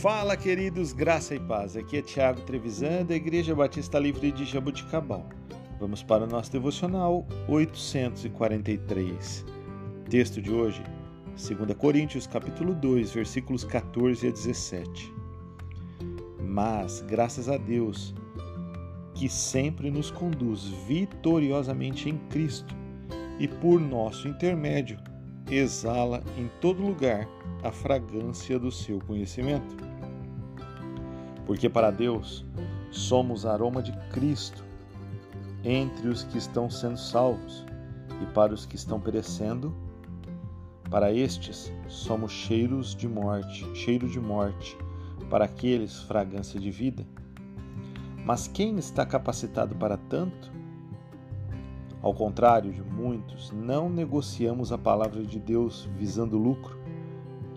Fala, queridos, graça e paz. Aqui é Tiago Trevisan, da Igreja Batista Livre de Jabuticabal. Vamos para o nosso devocional 843. Texto de hoje, 2 Coríntios, capítulo 2, versículos 14 a 17. Mas, graças a Deus, que sempre nos conduz vitoriosamente em Cristo e por nosso intermédio exala em todo lugar a fragrância do seu conhecimento. Porque para Deus somos aroma de Cristo entre os que estão sendo salvos e para os que estão perecendo, para estes somos cheiros de morte, cheiro de morte, para aqueles fragrância de vida. Mas quem está capacitado para tanto? Ao contrário de muitos, não negociamos a palavra de Deus visando lucro.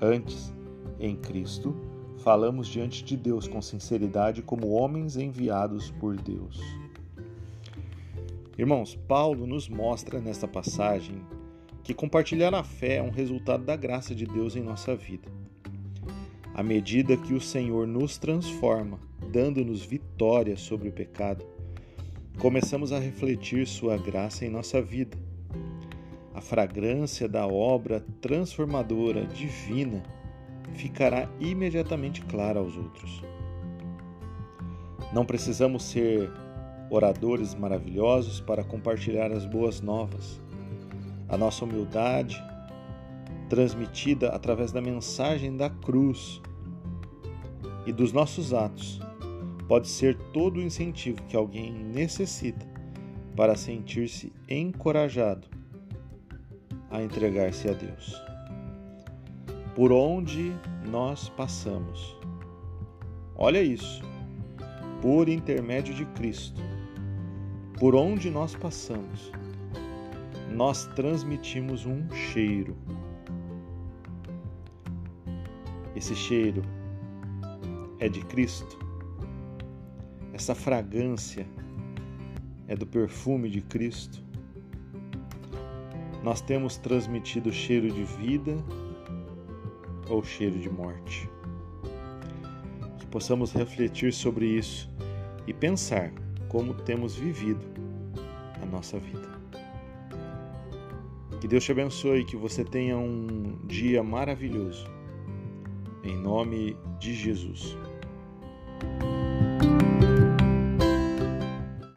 Antes, em Cristo, falamos diante de Deus com sinceridade como homens enviados por Deus. Irmãos, Paulo nos mostra nesta passagem que compartilhar a fé é um resultado da graça de Deus em nossa vida. À medida que o Senhor nos transforma, dando-nos vitória sobre o pecado, começamos a refletir Sua graça em nossa vida. A fragrância da obra transformadora divina ficará imediatamente clara aos outros. Não precisamos ser oradores maravilhosos para compartilhar as boas novas. A nossa humildade, transmitida através da mensagem da cruz e dos nossos atos, pode ser todo o incentivo que alguém necessita para sentir-se encorajado a entregar-se a Deus. Por onde nós passamos. Olha isso. Por intermédio de Cristo. Por onde nós passamos, nós transmitimos um cheiro. Esse cheiro é de Cristo essa fragrância é do perfume de Cristo. Nós temos transmitido cheiro de vida ou cheiro de morte. Que possamos refletir sobre isso e pensar como temos vivido a nossa vida. Que Deus te abençoe que você tenha um dia maravilhoso. Em nome de Jesus.